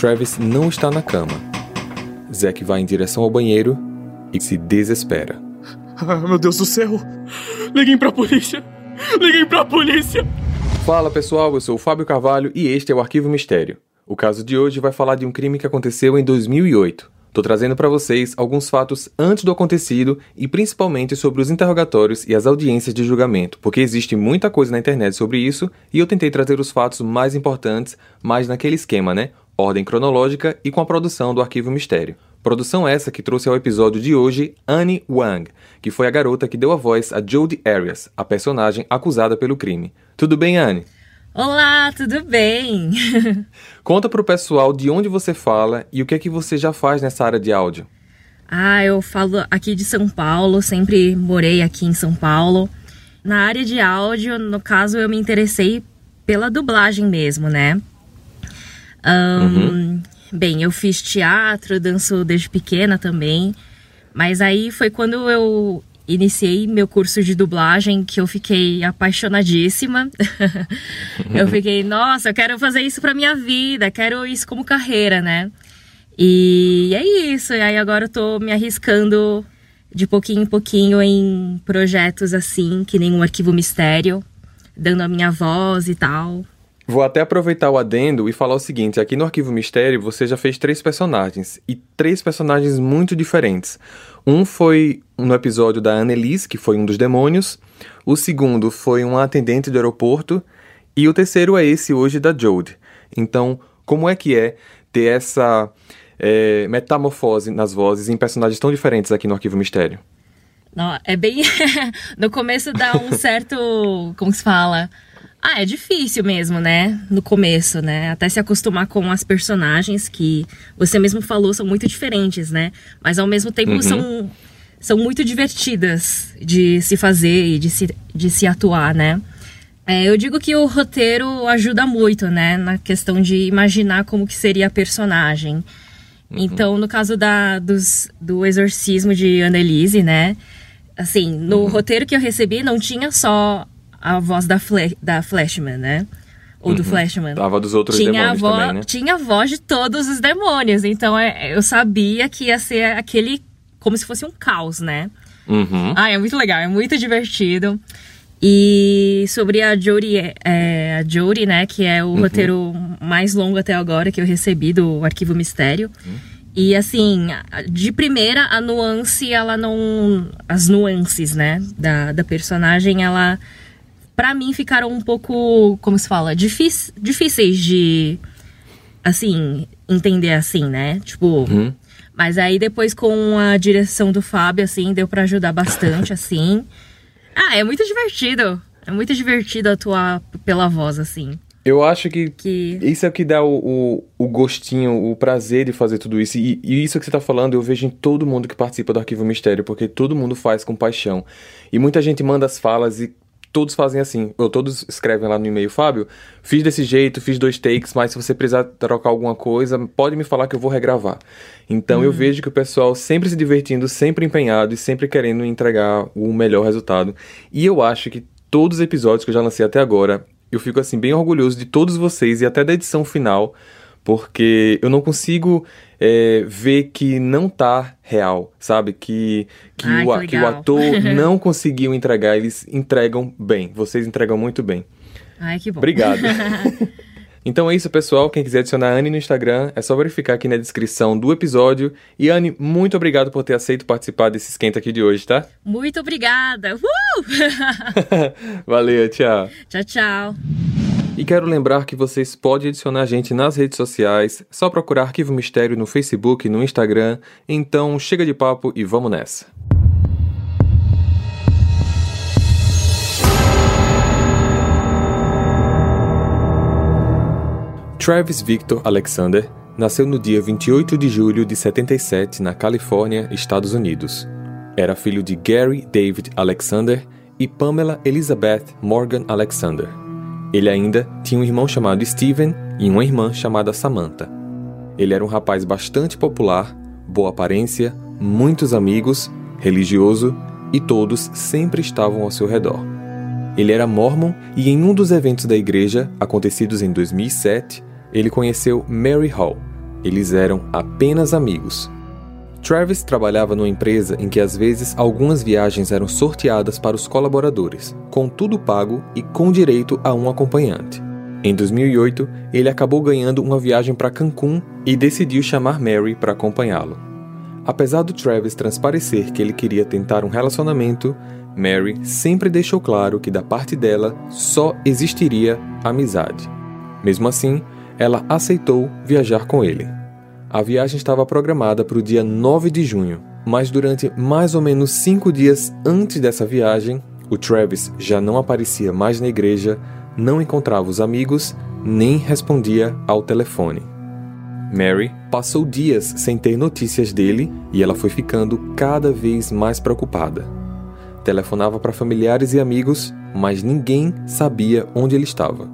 Travis não está na cama. Zack vai em direção ao banheiro e se desespera. Ah, meu Deus do céu! Liguem pra polícia! Liguem pra polícia! Fala pessoal, eu sou o Fábio Carvalho e este é o Arquivo Mistério. O caso de hoje vai falar de um crime que aconteceu em 2008. Tô trazendo para vocês alguns fatos antes do acontecido e principalmente sobre os interrogatórios e as audiências de julgamento, porque existe muita coisa na internet sobre isso e eu tentei trazer os fatos mais importantes, mais naquele esquema, né? Ordem cronológica e com a produção do Arquivo Mistério. Produção essa que trouxe ao episódio de hoje Annie Wang, que foi a garota que deu a voz a Jodie Arias, a personagem acusada pelo crime. Tudo bem, Annie? Olá, tudo bem? Conta pro pessoal de onde você fala e o que é que você já faz nessa área de áudio. Ah, eu falo aqui de São Paulo, sempre morei aqui em São Paulo. Na área de áudio, no caso, eu me interessei pela dublagem mesmo, né? Um, uhum. Bem, eu fiz teatro, danço desde pequena também. Mas aí foi quando eu iniciei meu curso de dublagem que eu fiquei apaixonadíssima. eu fiquei, nossa, eu quero fazer isso pra minha vida, quero isso como carreira, né? E é isso. E aí agora eu tô me arriscando de pouquinho em pouquinho em projetos assim, que nem um arquivo mistério, dando a minha voz e tal. Vou até aproveitar o adendo e falar o seguinte: aqui no Arquivo Mistério você já fez três personagens, e três personagens muito diferentes. Um foi no episódio da Annelise, que foi um dos demônios, o segundo foi um atendente do aeroporto, e o terceiro é esse hoje da Jode. Então, como é que é ter essa é, metamorfose nas vozes em personagens tão diferentes aqui no Arquivo Mistério? Não, é bem. no começo dá um certo. Como se fala? Ah, é difícil mesmo, né? No começo, né? Até se acostumar com as personagens que você mesmo falou são muito diferentes, né? Mas ao mesmo tempo uhum. são, são muito divertidas de se fazer e de se, de se atuar, né? É, eu digo que o roteiro ajuda muito, né? Na questão de imaginar como que seria a personagem. Uhum. Então, no caso da, dos, do exorcismo de Annelise, né? Assim, no uhum. roteiro que eu recebi não tinha só a voz da, Fle da Flashman, né? Ou uhum. do Flashman. Tava dos outros tinha demônios a também, né? Tinha a voz de todos os demônios. Então é, eu sabia que ia ser aquele... Como se fosse um caos, né? Uhum. Ah, é muito legal. É muito divertido. E sobre a Jodie, é, é a Jodie, né? Que é o uhum. roteiro mais longo até agora que eu recebi do Arquivo Mistério. Uhum. E assim, de primeira, a nuance, ela não. As nuances, né? Da, da personagem, ela para mim ficaram um pouco, como se fala, difíceis de, assim, entender assim, né? Tipo. Uhum. Mas aí depois com a direção do Fábio, assim, deu para ajudar bastante, assim. Ah, é muito divertido. É muito divertido atuar pela voz, assim. Eu acho que, que... isso é o que dá o, o, o, gostinho, o prazer de fazer tudo isso. E, e, isso que você tá falando, eu vejo em todo mundo que participa do Arquivo Mistério, porque todo mundo faz com paixão. E muita gente manda as falas e todos fazem assim, ou todos escrevem lá no e-mail, Fábio, fiz desse jeito, fiz dois takes, mas se você precisar trocar alguma coisa, pode me falar que eu vou regravar. Então eu uhum. vejo que o pessoal sempre se divertindo, sempre empenhado e sempre querendo entregar o melhor resultado. E eu acho que todos os episódios que eu já lancei até agora, eu fico assim bem orgulhoso de todos vocês e até da edição final, porque eu não consigo é, ver que não tá real, sabe? Que, que, Ai, o, que, que o ator não conseguiu entregar, eles entregam bem, vocês entregam muito bem. Ai, que bom. Obrigado. Então é isso, pessoal. Quem quiser adicionar a Anne no Instagram, é só verificar aqui na descrição do episódio. E Anne, muito obrigado por ter aceito participar desse esquenta aqui de hoje, tá? Muito obrigada. Uh! Valeu, tchau. Tchau, tchau. E quero lembrar que vocês podem adicionar a gente nas redes sociais, só procurar Arquivo Mistério no Facebook e no Instagram. Então chega de papo e vamos nessa. Travis Victor Alexander nasceu no dia 28 de julho de 77 na Califórnia, Estados Unidos. Era filho de Gary David Alexander e Pamela Elizabeth Morgan Alexander. Ele ainda tinha um irmão chamado Steven e uma irmã chamada Samantha. Ele era um rapaz bastante popular, boa aparência, muitos amigos, religioso e todos sempre estavam ao seu redor. Ele era mormon e em um dos eventos da igreja, acontecidos em 2007, ele conheceu Mary Hall, Eles eram apenas amigos. Travis trabalhava numa empresa em que às vezes algumas viagens eram sorteadas para os colaboradores, com tudo pago e com direito a um acompanhante. Em 2008, ele acabou ganhando uma viagem para Cancún e decidiu chamar Mary para acompanhá-lo. Apesar do Travis transparecer que ele queria tentar um relacionamento, Mary sempre deixou claro que da parte dela só existiria amizade. Mesmo assim, ela aceitou viajar com ele. A viagem estava programada para o dia 9 de junho, mas durante mais ou menos cinco dias antes dessa viagem, o Travis já não aparecia mais na igreja, não encontrava os amigos, nem respondia ao telefone. Mary passou dias sem ter notícias dele e ela foi ficando cada vez mais preocupada. Telefonava para familiares e amigos, mas ninguém sabia onde ele estava.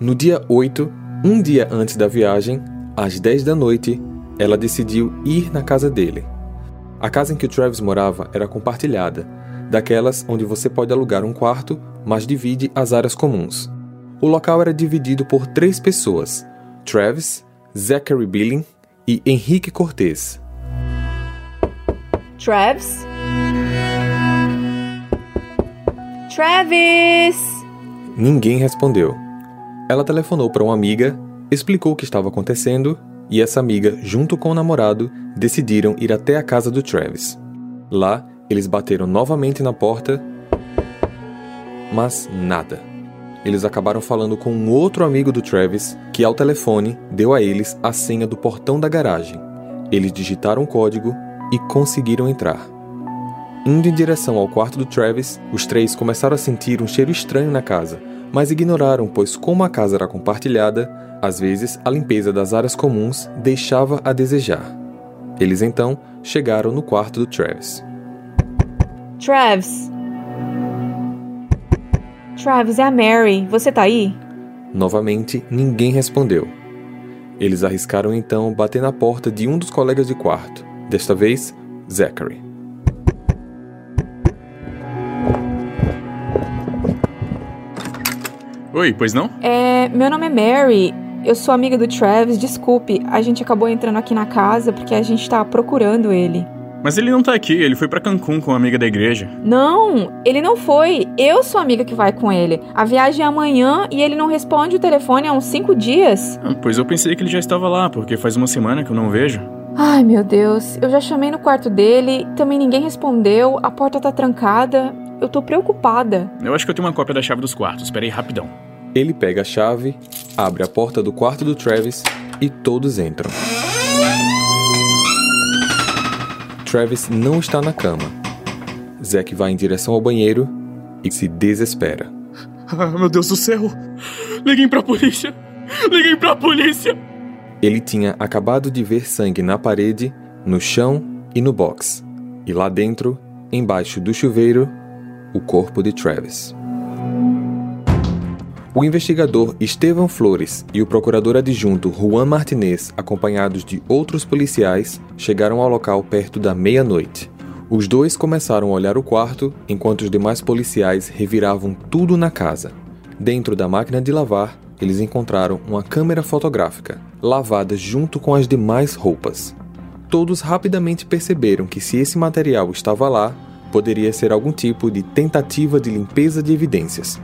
No dia 8, um dia antes da viagem, às 10 da noite, ela decidiu ir na casa dele. A casa em que o Travis morava era compartilhada, daquelas onde você pode alugar um quarto, mas divide as áreas comuns. O local era dividido por três pessoas: Travis, Zachary Billing e Henrique Cortez. Travis? Travis! Ninguém respondeu. Ela telefonou para uma amiga explicou o que estava acontecendo e essa amiga, junto com o namorado, decidiram ir até a casa do Travis. Lá, eles bateram novamente na porta, mas nada. Eles acabaram falando com um outro amigo do Travis, que ao telefone deu a eles a senha do portão da garagem. Eles digitaram o código e conseguiram entrar. Indo em direção ao quarto do Travis, os três começaram a sentir um cheiro estranho na casa, mas ignoraram, pois, como a casa era compartilhada, às vezes, a limpeza das áreas comuns deixava a desejar. Eles então chegaram no quarto do Travis. Travis! Travis, é a Mary. Você tá aí? Novamente, ninguém respondeu. Eles arriscaram então bater na porta de um dos colegas de quarto, desta vez, Zachary. Oi, pois não? É, meu nome é Mary. Eu sou amiga do Travis, desculpe, a gente acabou entrando aqui na casa porque a gente tá procurando ele. Mas ele não tá aqui, ele foi para Cancún com uma amiga da igreja. Não, ele não foi. Eu sou a amiga que vai com ele. A viagem é amanhã e ele não responde o telefone há uns cinco dias. Ah, pois eu pensei que ele já estava lá, porque faz uma semana que eu não vejo. Ai, meu Deus, eu já chamei no quarto dele, também ninguém respondeu, a porta tá trancada. Eu tô preocupada. Eu acho que eu tenho uma cópia da chave dos quartos, espera aí rapidão. Ele pega a chave, abre a porta do quarto do Travis e todos entram. Travis não está na cama. Zack vai em direção ao banheiro e se desespera. Ah, meu Deus do céu! Liguem pra polícia! Liguem pra polícia! Ele tinha acabado de ver sangue na parede, no chão e no box. E lá dentro, embaixo do chuveiro, o corpo de Travis. O investigador Estevam Flores e o procurador adjunto Juan Martinez, acompanhados de outros policiais, chegaram ao local perto da meia-noite. Os dois começaram a olhar o quarto enquanto os demais policiais reviravam tudo na casa. Dentro da máquina de lavar, eles encontraram uma câmera fotográfica, lavada junto com as demais roupas. Todos rapidamente perceberam que se esse material estava lá, poderia ser algum tipo de tentativa de limpeza de evidências.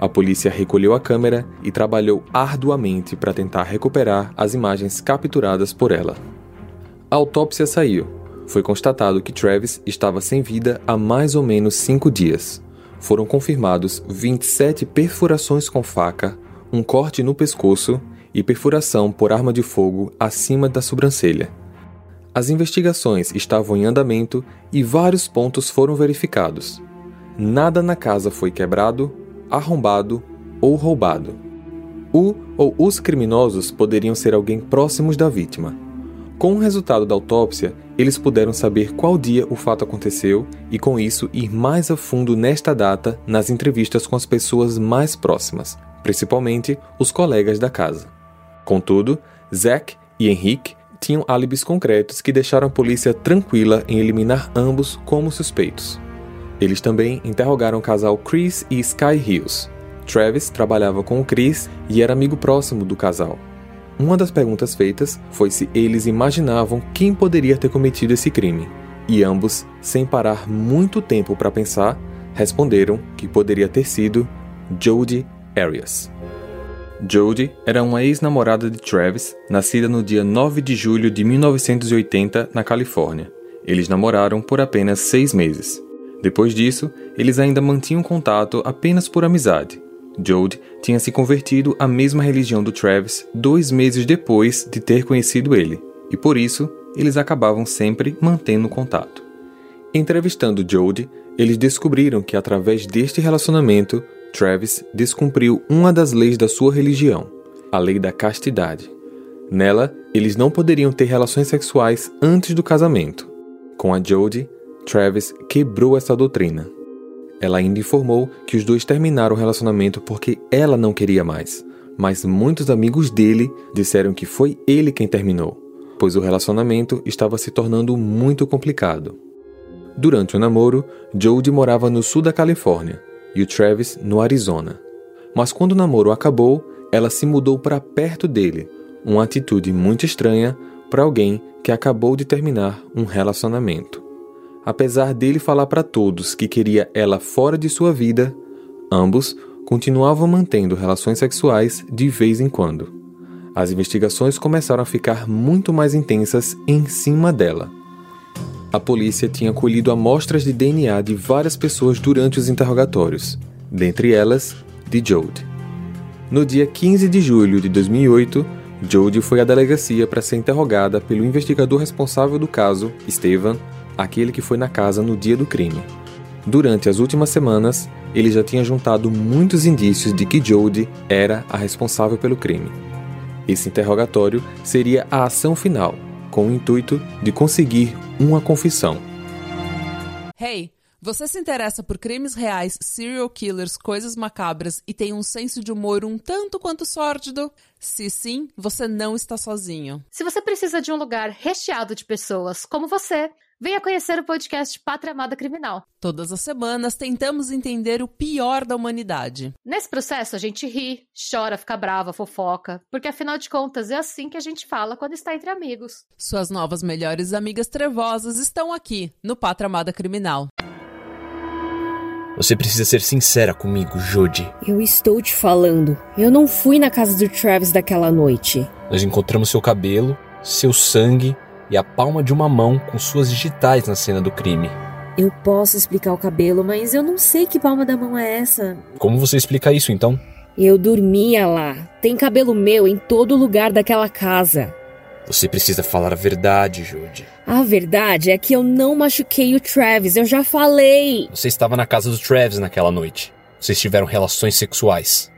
A polícia recolheu a câmera e trabalhou arduamente para tentar recuperar as imagens capturadas por ela. A autópsia saiu. Foi constatado que Travis estava sem vida há mais ou menos cinco dias. Foram confirmados 27 perfurações com faca, um corte no pescoço e perfuração por arma de fogo acima da sobrancelha. As investigações estavam em andamento e vários pontos foram verificados. Nada na casa foi quebrado arrombado ou roubado. O ou os criminosos poderiam ser alguém próximos da vítima. Com o resultado da autópsia, eles puderam saber qual dia o fato aconteceu e, com isso, ir mais a fundo nesta data nas entrevistas com as pessoas mais próximas, principalmente os colegas da casa. Contudo, Zack e Henrique tinham álibis concretos que deixaram a polícia tranquila em eliminar ambos como suspeitos. Eles também interrogaram o casal Chris e Sky Hills. Travis trabalhava com o Chris e era amigo próximo do casal. uma das perguntas feitas foi se eles imaginavam quem poderia ter cometido esse crime. E ambos, sem parar muito tempo para pensar, responderam que poderia ter sido Jodie Arias. Jodie era uma ex-namorada de Travis, nascida no dia 9 de julho de 1980 na Califórnia. Eles namoraram por apenas seis meses. Depois disso, eles ainda mantinham contato apenas por amizade. Jode tinha se convertido à mesma religião do Travis dois meses depois de ter conhecido ele, e por isso eles acabavam sempre mantendo contato. Entrevistando Jode, eles descobriram que através deste relacionamento, Travis descumpriu uma das leis da sua religião, a lei da castidade. Nela, eles não poderiam ter relações sexuais antes do casamento. Com a Jodie, Travis quebrou essa doutrina. Ela ainda informou que os dois terminaram o relacionamento porque ela não queria mais, mas muitos amigos dele disseram que foi ele quem terminou, pois o relacionamento estava se tornando muito complicado. Durante o namoro, Jodie morava no sul da Califórnia e o Travis no Arizona. Mas quando o namoro acabou, ela se mudou para perto dele, uma atitude muito estranha para alguém que acabou de terminar um relacionamento. Apesar dele falar para todos que queria ela fora de sua vida, ambos continuavam mantendo relações sexuais de vez em quando. As investigações começaram a ficar muito mais intensas em cima dela. A polícia tinha colhido amostras de DNA de várias pessoas durante os interrogatórios, dentre elas de Jode. No dia 15 de julho de 2008, Jode foi à delegacia para ser interrogada pelo investigador responsável do caso, Steven, aquele que foi na casa no dia do crime. Durante as últimas semanas, ele já tinha juntado muitos indícios de que Jodie era a responsável pelo crime. Esse interrogatório seria a ação final, com o intuito de conseguir uma confissão. Hey, você se interessa por crimes reais, serial killers, coisas macabras e tem um senso de humor um tanto quanto sórdido? Se sim, você não está sozinho. Se você precisa de um lugar recheado de pessoas como você, Venha conhecer o podcast Pátria Amada Criminal. Todas as semanas tentamos entender o pior da humanidade. Nesse processo a gente ri, chora, fica brava, fofoca, porque afinal de contas é assim que a gente fala quando está entre amigos. Suas novas melhores amigas trevosas estão aqui no Pátria Amada Criminal. Você precisa ser sincera comigo, Jodie. Eu estou te falando. Eu não fui na casa do Travis daquela noite. Nós encontramos seu cabelo, seu sangue e a palma de uma mão com suas digitais na cena do crime. Eu posso explicar o cabelo, mas eu não sei que palma da mão é essa. Como você explica isso então? Eu dormia lá. Tem cabelo meu em todo lugar daquela casa. Você precisa falar a verdade, Jude. A verdade é que eu não machuquei o Travis, eu já falei. Você estava na casa do Travis naquela noite. Vocês tiveram relações sexuais.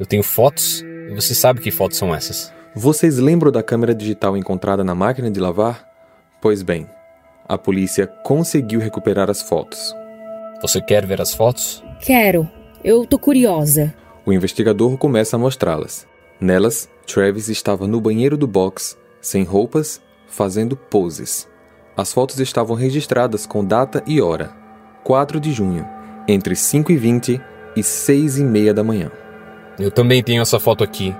Eu tenho fotos e você sabe que fotos são essas. Vocês lembram da câmera digital encontrada na máquina de lavar? Pois bem, a polícia conseguiu recuperar as fotos. Você quer ver as fotos? Quero. Eu tô curiosa. O investigador começa a mostrá-las. Nelas, Travis estava no banheiro do box, sem roupas, fazendo poses. As fotos estavam registradas com data e hora. 4 de junho, entre 5 e 20 e 6 e meia da manhã. Eu também tenho essa foto aqui.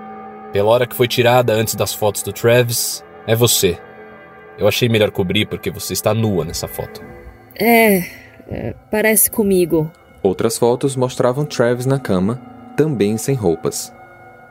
Pela hora que foi tirada antes das fotos do Travis, é você. Eu achei melhor cobrir porque você está nua nessa foto. É, é, parece comigo. Outras fotos mostravam Travis na cama, também sem roupas.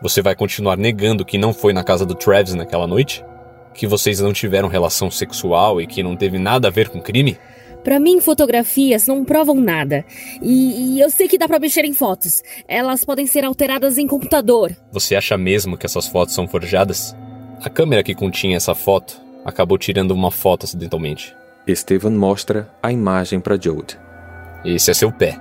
Você vai continuar negando que não foi na casa do Travis naquela noite? Que vocês não tiveram relação sexual e que não teve nada a ver com crime? Para mim, fotografias não provam nada. E, e, eu sei que dá para mexer em fotos. Elas podem ser alteradas em computador. Você acha mesmo que essas fotos são forjadas? A câmera que continha essa foto acabou tirando uma foto acidentalmente. Estevan mostra a imagem para Jode. Esse é seu pé.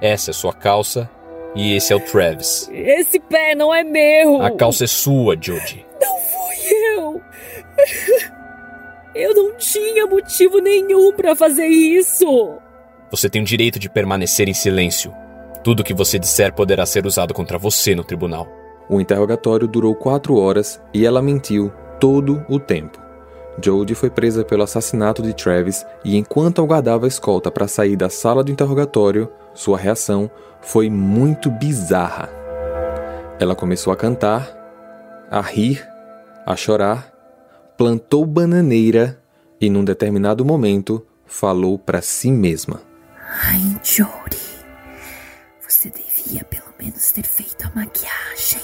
Essa é sua calça e esse é o Travis. Esse pé não é meu. A calça é sua, Jode. Não fui eu. Não tinha motivo nenhum para fazer isso. Você tem o direito de permanecer em silêncio. Tudo que você disser poderá ser usado contra você no tribunal. O interrogatório durou quatro horas e ela mentiu todo o tempo. Jodie foi presa pelo assassinato de Travis e, enquanto aguardava a escolta para sair da sala do interrogatório, sua reação foi muito bizarra. Ela começou a cantar, a rir a chorar, plantou bananeira e, num determinado momento, falou para si mesma: Ai, Jodie, você devia pelo menos ter feito a maquiagem.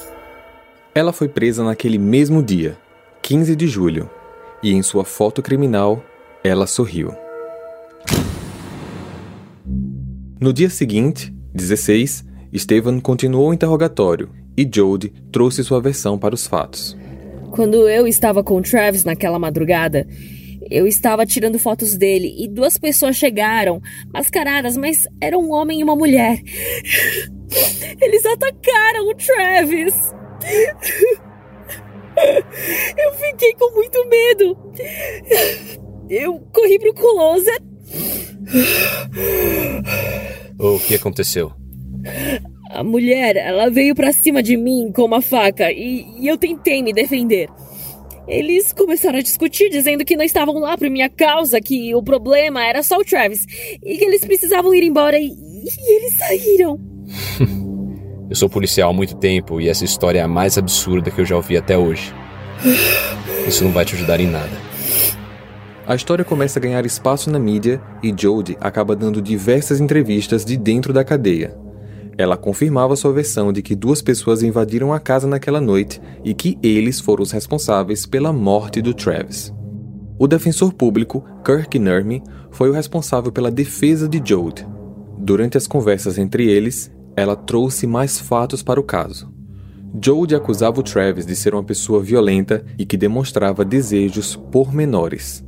Ela foi presa naquele mesmo dia, 15 de julho, e em sua foto criminal, ela sorriu. No dia seguinte, 16, Steven continuou o interrogatório e Jodie trouxe sua versão para os fatos. Quando eu estava com Travis naquela madrugada, eu estava tirando fotos dele e duas pessoas chegaram, mascaradas, mas era um homem e uma mulher. Eles atacaram o Travis. Eu fiquei com muito medo. Eu corri pro closet. O que aconteceu? A mulher, ela veio para cima de mim com uma faca e, e, eu tentei me defender. Eles começaram a discutir, dizendo que não estavam lá por minha causa, que o problema era só o Travis e que eles precisavam ir embora e, e eles saíram. eu sou policial há muito tempo e essa história é a mais absurda que eu já ouvi até hoje. Isso não vai te ajudar em nada. A história começa a ganhar espaço na mídia e Jodie acaba dando diversas entrevistas de dentro da cadeia. Ela confirmava sua versão de que duas pessoas invadiram a casa naquela noite e que eles foram os responsáveis pela morte do Travis. O defensor público, Kirk Nurmi, foi o responsável pela defesa de Jode. Durante as conversas entre eles, ela trouxe mais fatos para o caso. Jode acusava o Travis de ser uma pessoa violenta e que demonstrava desejos por menores.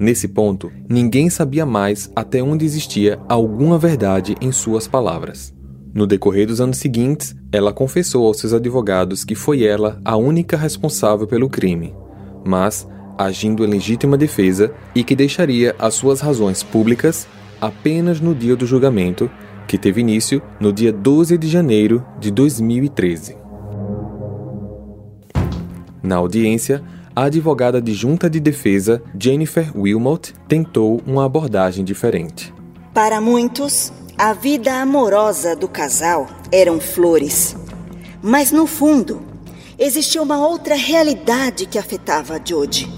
Nesse ponto, ninguém sabia mais até onde existia alguma verdade em suas palavras. No decorrer dos anos seguintes, ela confessou aos seus advogados que foi ela a única responsável pelo crime, mas agindo em legítima defesa e que deixaria as suas razões públicas apenas no dia do julgamento, que teve início no dia 12 de janeiro de 2013. Na audiência, a advogada de junta de defesa, Jennifer Wilmot, tentou uma abordagem diferente. Para muitos, a vida amorosa do casal eram flores. Mas no fundo, existia uma outra realidade que afetava a Jodie.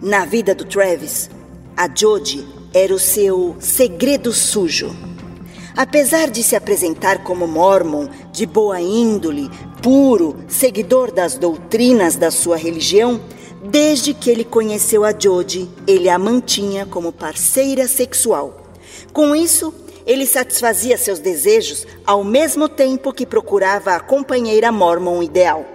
Na vida do Travis, a Jodie era o seu segredo sujo. Apesar de se apresentar como mormon, de boa índole, puro, seguidor das doutrinas da sua religião, desde que ele conheceu a Jodie, ele a mantinha como parceira sexual. Com isso, ele satisfazia seus desejos ao mesmo tempo que procurava a companheira mormon ideal.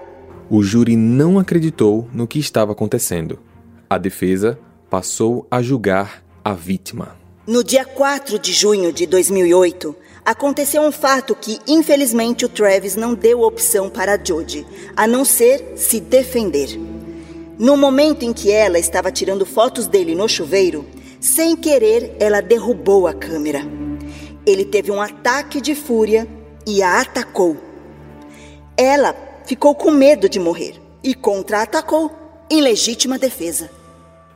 O júri não acreditou no que estava acontecendo. A defesa passou a julgar a vítima. No dia 4 de junho de 2008, aconteceu um fato que, infelizmente, o Travis não deu opção para a Jodie, a não ser se defender. No momento em que ela estava tirando fotos dele no chuveiro, sem querer, ela derrubou a câmera. Ele teve um ataque de fúria e a atacou. Ela ficou com medo de morrer e contra-atacou em legítima defesa.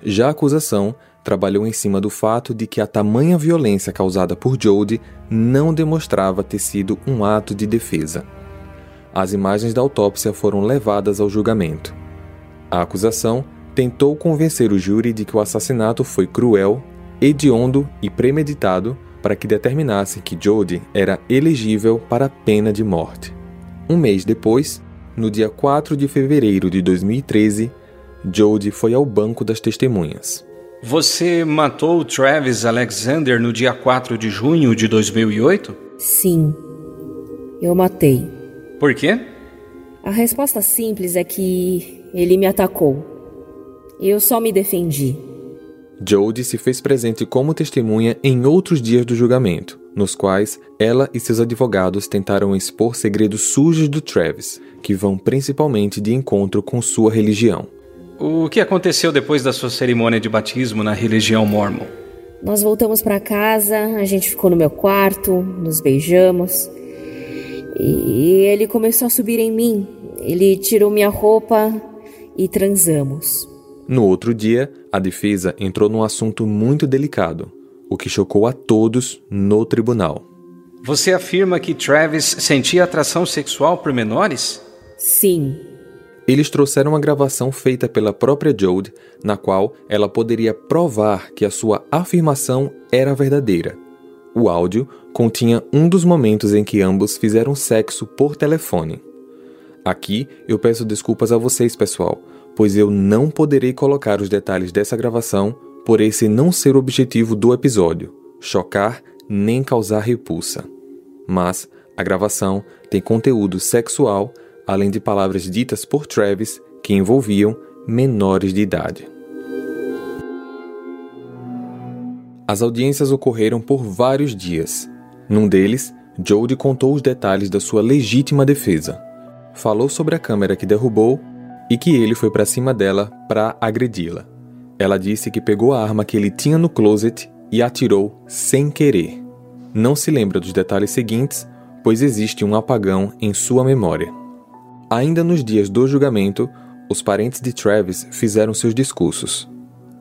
Já a acusação trabalhou em cima do fato de que a tamanha violência causada por Jodie não demonstrava ter sido um ato de defesa. As imagens da autópsia foram levadas ao julgamento. A acusação tentou convencer o júri de que o assassinato foi cruel, hediondo e premeditado para que determinasse que Jodie era elegível para a pena de morte. Um mês depois, no dia 4 de fevereiro de 2013, Jodie foi ao banco das testemunhas. Você matou Travis Alexander no dia 4 de junho de 2008? Sim, eu matei. Por quê? A resposta simples é que ele me atacou. Eu só me defendi. Jodie se fez presente como testemunha em outros dias do julgamento, nos quais ela e seus advogados tentaram expor segredos sujos do Travis, que vão principalmente de encontro com sua religião. O que aconteceu depois da sua cerimônia de batismo na religião mormon? Nós voltamos para casa, a gente ficou no meu quarto, nos beijamos. E ele começou a subir em mim. Ele tirou minha roupa e transamos. No outro dia, a defesa entrou num assunto muito delicado, o que chocou a todos no tribunal. Você afirma que Travis sentia atração sexual por menores? Sim. Eles trouxeram uma gravação feita pela própria Jode, na qual ela poderia provar que a sua afirmação era verdadeira. O áudio continha um dos momentos em que ambos fizeram sexo por telefone. Aqui eu peço desculpas a vocês, pessoal, pois eu não poderei colocar os detalhes dessa gravação por esse não ser o objetivo do episódio chocar nem causar repulsa. Mas a gravação tem conteúdo sexual, além de palavras ditas por Travis que envolviam menores de idade. As audiências ocorreram por vários dias. Num deles, Jodie contou os detalhes da sua legítima defesa. Falou sobre a câmera que derrubou e que ele foi para cima dela para agredi-la. Ela disse que pegou a arma que ele tinha no closet e atirou sem querer. Não se lembra dos detalhes seguintes, pois existe um apagão em sua memória. Ainda nos dias do julgamento, os parentes de Travis fizeram seus discursos.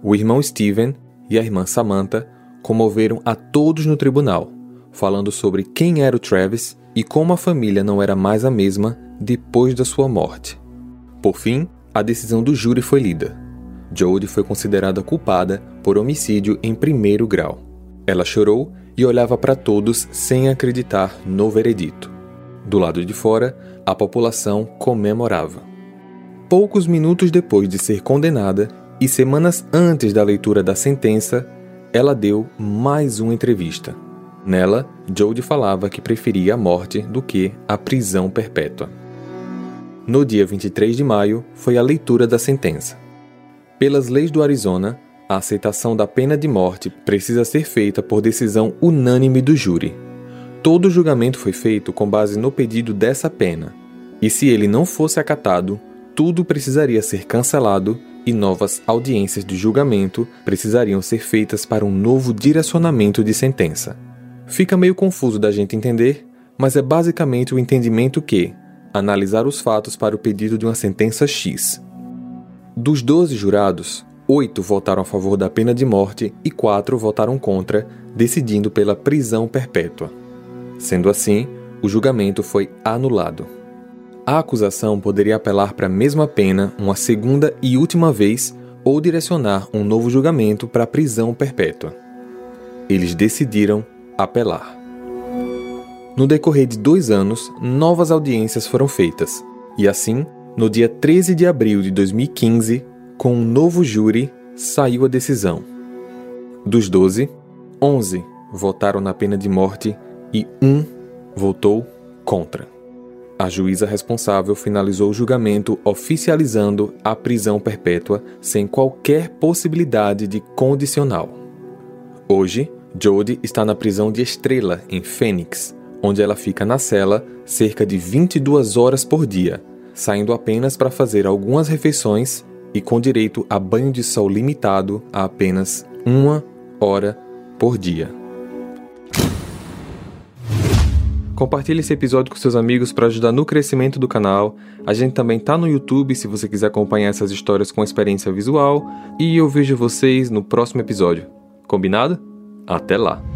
O irmão Steven e a irmã Samantha comoveram a todos no tribunal, falando sobre quem era o Travis e como a família não era mais a mesma depois da sua morte. Por fim, a decisão do júri foi lida. Jodie foi considerada culpada por homicídio em primeiro grau. Ela chorou e olhava para todos sem acreditar no veredito. Do lado de fora, a população comemorava. Poucos minutos depois de ser condenada e semanas antes da leitura da sentença, ela deu mais uma entrevista. Nela, Jodie falava que preferia a morte do que a prisão perpétua. No dia 23 de maio, foi a leitura da sentença. Pelas leis do Arizona, a aceitação da pena de morte precisa ser feita por decisão unânime do júri. Todo julgamento foi feito com base no pedido dessa pena, e se ele não fosse acatado, tudo precisaria ser cancelado e novas audiências de julgamento precisariam ser feitas para um novo direcionamento de sentença. Fica meio confuso da gente entender, mas é basicamente o entendimento que analisar os fatos para o pedido de uma sentença X dos 12 jurados, oito votaram a favor da pena de morte e quatro votaram contra, decidindo pela prisão perpétua. Sendo assim, o julgamento foi anulado. A acusação poderia apelar para a mesma pena uma segunda e última vez ou direcionar um novo julgamento para a prisão perpétua. Eles decidiram apelar. No decorrer de dois anos, novas audiências foram feitas, e assim no dia 13 de abril de 2015, com um novo júri, saiu a decisão. Dos 12, 11 votaram na pena de morte e um votou contra. A juíza responsável finalizou o julgamento oficializando a prisão perpétua sem qualquer possibilidade de condicional. Hoje, Jodie está na prisão de Estrela, em Phoenix, onde ela fica na cela cerca de 22 horas por dia, saindo apenas para fazer algumas refeições e com direito a banho de sol limitado a apenas uma hora por dia. Compartilhe esse episódio com seus amigos para ajudar no crescimento do canal. A gente também tá no YouTube se você quiser acompanhar essas histórias com experiência visual. E eu vejo vocês no próximo episódio. Combinado? Até lá!